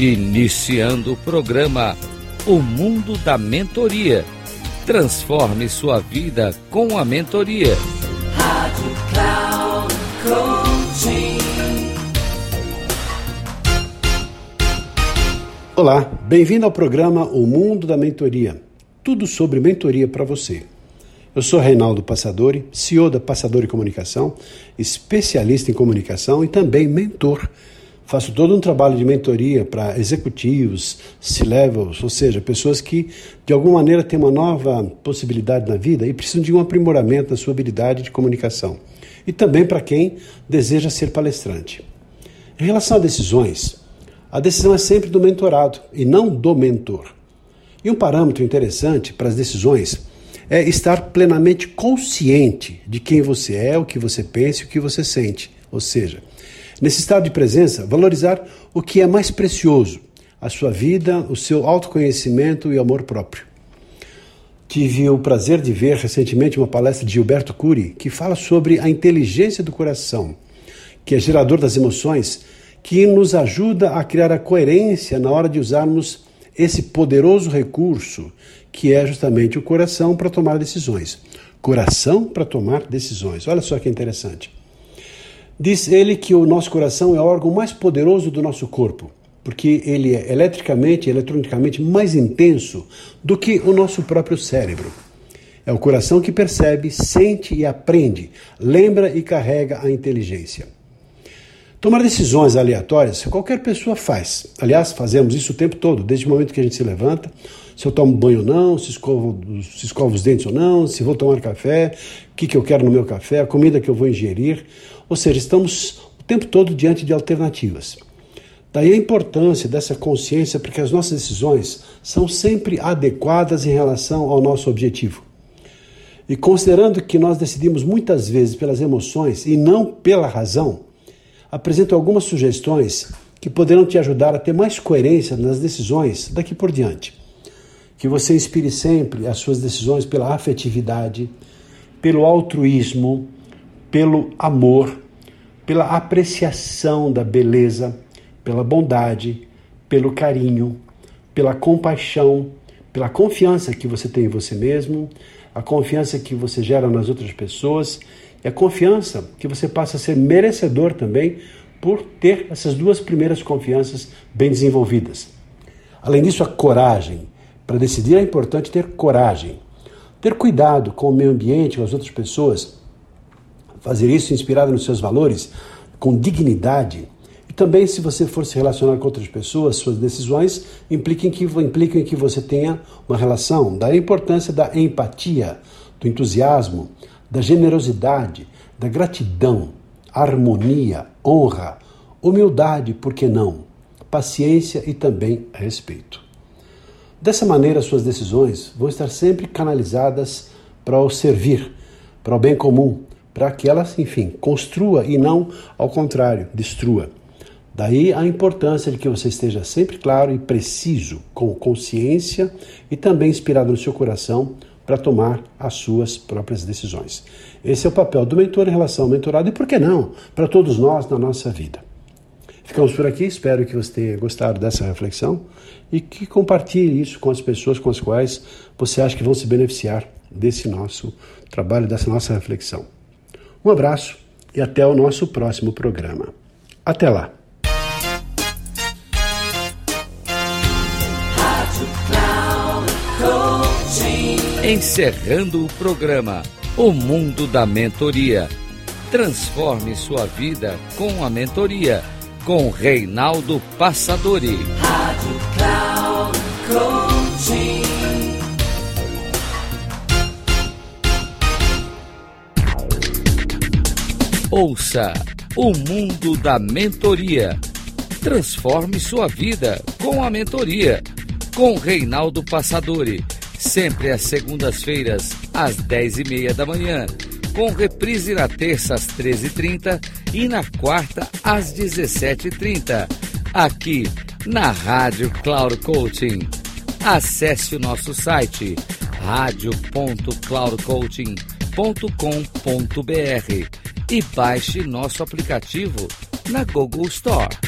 Iniciando o programa O Mundo da Mentoria. Transforme sua vida com a mentoria. Rádio Cloud Coaching. Olá, bem-vindo ao programa O Mundo da Mentoria. Tudo sobre mentoria para você. Eu sou Reinaldo Passadori, CEO da Passadori Comunicação, especialista em comunicação e também mentor Faço todo um trabalho de mentoria para executivos, C-levels, ou seja, pessoas que de alguma maneira têm uma nova possibilidade na vida e precisam de um aprimoramento na sua habilidade de comunicação. E também para quem deseja ser palestrante. Em relação a decisões, a decisão é sempre do mentorado e não do mentor. E um parâmetro interessante para as decisões é estar plenamente consciente de quem você é, o que você pensa e o que você sente. Ou seja, Nesse estado de presença, valorizar o que é mais precioso, a sua vida, o seu autoconhecimento e amor próprio. Tive o prazer de ver recentemente uma palestra de Gilberto Cury que fala sobre a inteligência do coração, que é gerador das emoções, que nos ajuda a criar a coerência na hora de usarmos esse poderoso recurso que é justamente o coração para tomar decisões. Coração para tomar decisões. Olha só que interessante. Diz ele que o nosso coração é o órgão mais poderoso do nosso corpo, porque ele é eletricamente eletronicamente mais intenso do que o nosso próprio cérebro. É o coração que percebe, sente e aprende, lembra e carrega a inteligência. Tomar decisões aleatórias qualquer pessoa faz. Aliás, fazemos isso o tempo todo, desde o momento que a gente se levanta, se eu tomo banho ou não, se escovo, se escovo os dentes ou não, se vou tomar café, o que, que eu quero no meu café, a comida que eu vou ingerir. Ou seja, estamos o tempo todo diante de alternativas. Daí a importância dessa consciência, porque as nossas decisões são sempre adequadas em relação ao nosso objetivo. E considerando que nós decidimos muitas vezes pelas emoções e não pela razão, apresento algumas sugestões que poderão te ajudar a ter mais coerência nas decisões daqui por diante. Que você inspire sempre as suas decisões pela afetividade, pelo altruísmo, pelo amor, pela apreciação da beleza, pela bondade, pelo carinho, pela compaixão, pela confiança que você tem em você mesmo, a confiança que você gera nas outras pessoas e a confiança que você passa a ser merecedor também por ter essas duas primeiras confianças bem desenvolvidas. Além disso, a coragem. Para decidir é importante ter coragem. Ter cuidado com o meio ambiente, com as outras pessoas, fazer isso inspirado nos seus valores, com dignidade. E também, se você for se relacionar com outras pessoas, suas decisões impliquem que, impliquem que você tenha uma relação. Da importância da empatia, do entusiasmo, da generosidade, da gratidão, harmonia, honra, humildade, por que não? Paciência e também respeito. Dessa maneira, suas decisões vão estar sempre canalizadas para o servir, para o bem comum, para que ela, enfim, construa e não, ao contrário, destrua. Daí a importância de que você esteja sempre claro e preciso, com consciência e também inspirado no seu coração para tomar as suas próprias decisões. Esse é o papel do mentor em relação ao mentorado e, por que não, para todos nós na nossa vida. Ficamos por aqui, espero que você tenha gostado dessa reflexão e que compartilhe isso com as pessoas com as quais você acha que vão se beneficiar desse nosso trabalho, dessa nossa reflexão. Um abraço e até o nosso próximo programa. Até lá! Encerrando o programa O Mundo da Mentoria. Transforme sua vida com a mentoria com Reinaldo Passadori. Rádio Cloud Coaching. Ouça o mundo da mentoria. Transforme sua vida com a mentoria. Com Reinaldo Passadori. Sempre às segundas-feiras, às dez e meia da manhã. Com reprise na terça às 13h30 e na quarta às 17h30. Aqui na Rádio Cloud Coaching. Acesse o nosso site radio.cloudcoaching.com.br e baixe nosso aplicativo na Google Store.